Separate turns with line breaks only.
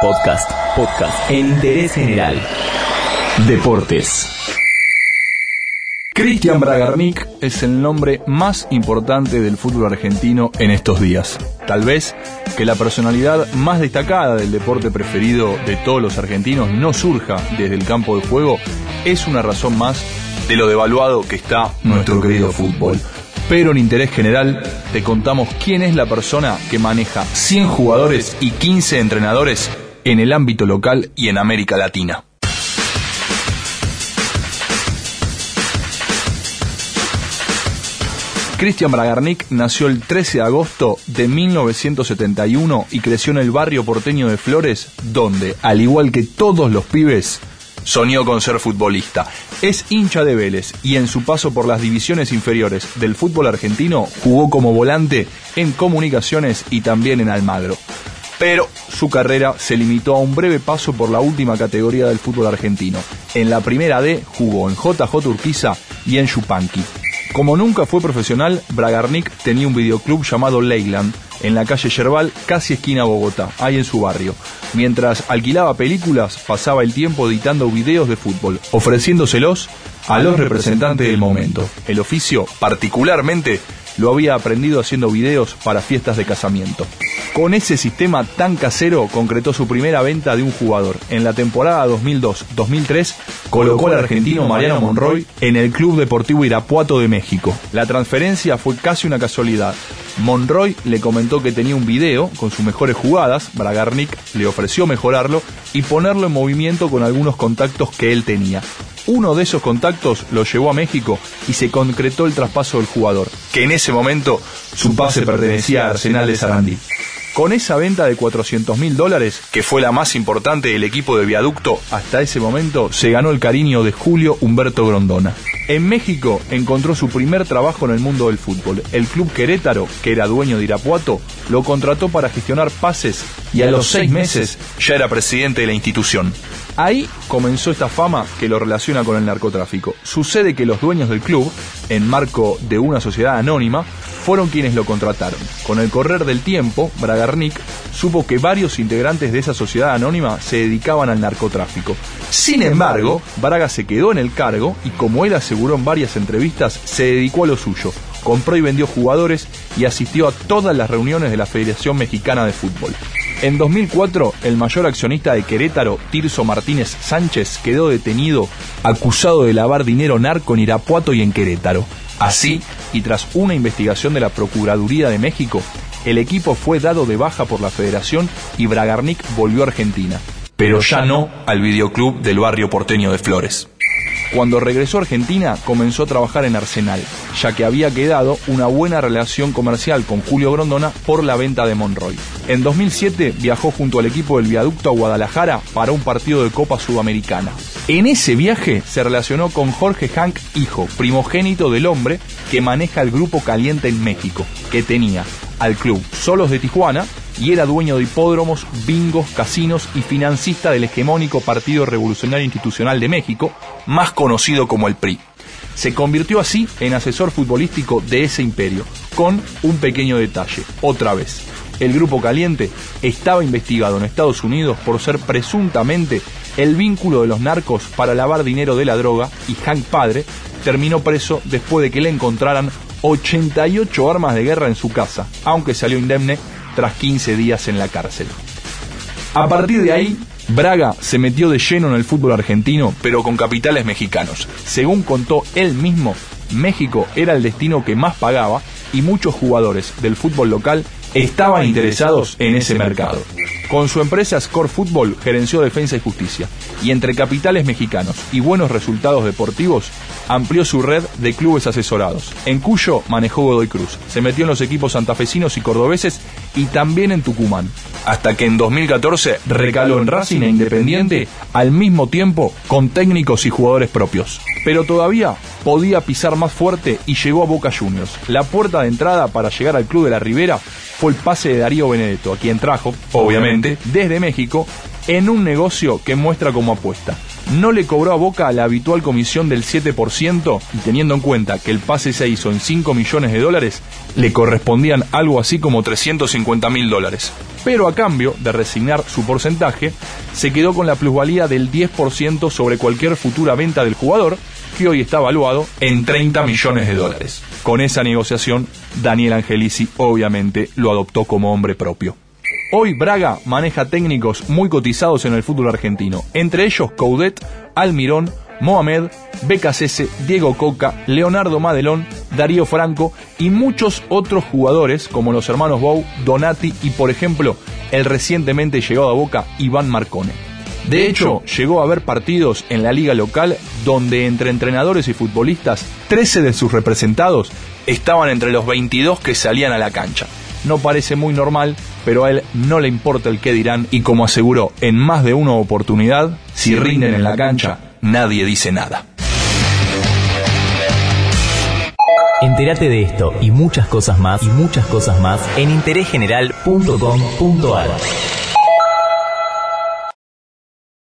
Podcast, podcast en interés general. Deportes.
Cristian Bragarnik es el nombre más importante del fútbol argentino en estos días. Tal vez que la personalidad más destacada del deporte preferido de todos los argentinos no surja desde el campo de juego es una razón más de lo devaluado que está nuestro querido fútbol. Pero en interés general te contamos quién es la persona que maneja 100 jugadores y 15 entrenadores en el ámbito local y en América Latina. Cristian Bragarnik nació el 13 de agosto de 1971 y creció en el barrio porteño de Flores, donde, al igual que todos los pibes, soñó con ser futbolista. Es hincha de Vélez y en su paso por las divisiones inferiores del fútbol argentino jugó como volante en comunicaciones y también en Almagro. Pero su carrera se limitó a un breve paso por la última categoría del fútbol argentino. En la primera D jugó en JJ Urquiza y en Chupanqui. Como nunca fue profesional, Bragarnik tenía un videoclub llamado Leyland en la calle Yerbal, casi esquina Bogotá, ahí en su barrio. Mientras alquilaba películas, pasaba el tiempo editando videos de fútbol, ofreciéndoselos a los representantes del momento. El oficio, particularmente, lo había aprendido haciendo videos para fiestas de casamiento. Con ese sistema tan casero concretó su primera venta de un jugador. En la temporada 2002-2003 colocó al argentino Mariano Monroy en el Club Deportivo Irapuato de México. La transferencia fue casi una casualidad. Monroy le comentó que tenía un video con sus mejores jugadas, Bragarnik le ofreció mejorarlo y ponerlo en movimiento con algunos contactos que él tenía. Uno de esos contactos lo llevó a México y se concretó el traspaso del jugador, que en ese momento su pase pertenecía a Arsenal de Sarandí. Con esa venta de 400 mil dólares, que fue la más importante del equipo de viaducto hasta ese momento, se ganó el cariño de Julio Humberto Grondona. En México encontró su primer trabajo en el mundo del fútbol. El club Querétaro, que era dueño de Irapuato, lo contrató para gestionar pases y a los seis meses ya era presidente de la institución. Ahí comenzó esta fama que lo relaciona con el narcotráfico. Sucede que los dueños del club, en marco de una sociedad anónima, fueron quienes lo contrataron. Con el correr del tiempo, Bragarnik supo que varios integrantes de esa sociedad anónima se dedicaban al narcotráfico. Sin embargo, Braga se quedó en el cargo y como él aseguró en varias entrevistas, se dedicó a lo suyo. Compró y vendió jugadores y asistió a todas las reuniones de la Federación Mexicana de Fútbol. En 2004, el mayor accionista de Querétaro, Tirso Martínez Sánchez, quedó detenido acusado de lavar dinero narco en Irapuato y en Querétaro. Así, y tras una investigación de la Procuraduría de México, el equipo fue dado de baja por la federación y Bragarnik volvió a Argentina, pero ya no al videoclub del barrio porteño de Flores. Cuando regresó a Argentina comenzó a trabajar en Arsenal, ya que había quedado una buena relación comercial con Julio Grondona por la venta de Monroy. En 2007 viajó junto al equipo del viaducto a Guadalajara para un partido de Copa Sudamericana. En ese viaje se relacionó con Jorge Hank Hijo, primogénito del hombre que maneja el Grupo Caliente en México, que tenía al club Solos de Tijuana y era dueño de hipódromos, bingos, casinos y financista del hegemónico Partido Revolucionario Institucional de México, más conocido como el PRI. Se convirtió así en asesor futbolístico de ese imperio, con un pequeño detalle, otra vez. El Grupo Caliente estaba investigado en Estados Unidos por ser presuntamente el vínculo de los narcos para lavar dinero de la droga y Hank Padre terminó preso después de que le encontraran 88 armas de guerra en su casa, aunque salió indemne tras 15 días en la cárcel. A partir de ahí, Braga se metió de lleno en el fútbol argentino, pero con capitales mexicanos. Según contó él mismo, México era el destino que más pagaba y muchos jugadores del fútbol local estaban interesados en ese mercado. Con su empresa Score Football gerenció defensa y justicia, y entre capitales mexicanos y buenos resultados deportivos, amplió su red de clubes asesorados. En Cuyo manejó Godoy Cruz, se metió en los equipos santafesinos y cordobeses y también en Tucumán, hasta que en 2014 recaló en Racing e Independiente al mismo tiempo con técnicos y jugadores propios. Pero todavía podía pisar más fuerte y llegó a Boca Juniors. La puerta de entrada para llegar al club de la Ribera fue el pase de Darío Benedetto, a quien trajo, obviamente, desde México, en un negocio que muestra como apuesta. no le cobró a Boca la habitual comisión del 7% y teniendo en cuenta que el pase se hizo en 5 millones de dólares, le correspondían algo así como 350 mil dólares. Pero a cambio de resignar su porcentaje, se quedó con la plusvalía del 10% sobre cualquier futura venta del jugador, que hoy está valuado en 30 millones de dólares. Con esa negociación, Daniel Angelici obviamente lo adoptó como hombre propio. Hoy Braga maneja técnicos muy cotizados en el fútbol argentino, entre ellos Coudet, Almirón, Mohamed, Becasese, Diego Coca, Leonardo Madelón, Darío Franco y muchos otros jugadores como los hermanos Bou, Donati y por ejemplo el recientemente llegado a Boca Iván Marcone. De hecho, llegó a haber partidos en la liga local donde entre entrenadores y futbolistas, 13 de sus representados estaban entre los 22 que salían a la cancha no parece muy normal, pero a él no le importa el qué dirán y como aseguró en más de una oportunidad, si rinden en la cancha, nadie dice nada.
Entérate de esto y muchas cosas más y muchas cosas más en interésgeneral.com.ar.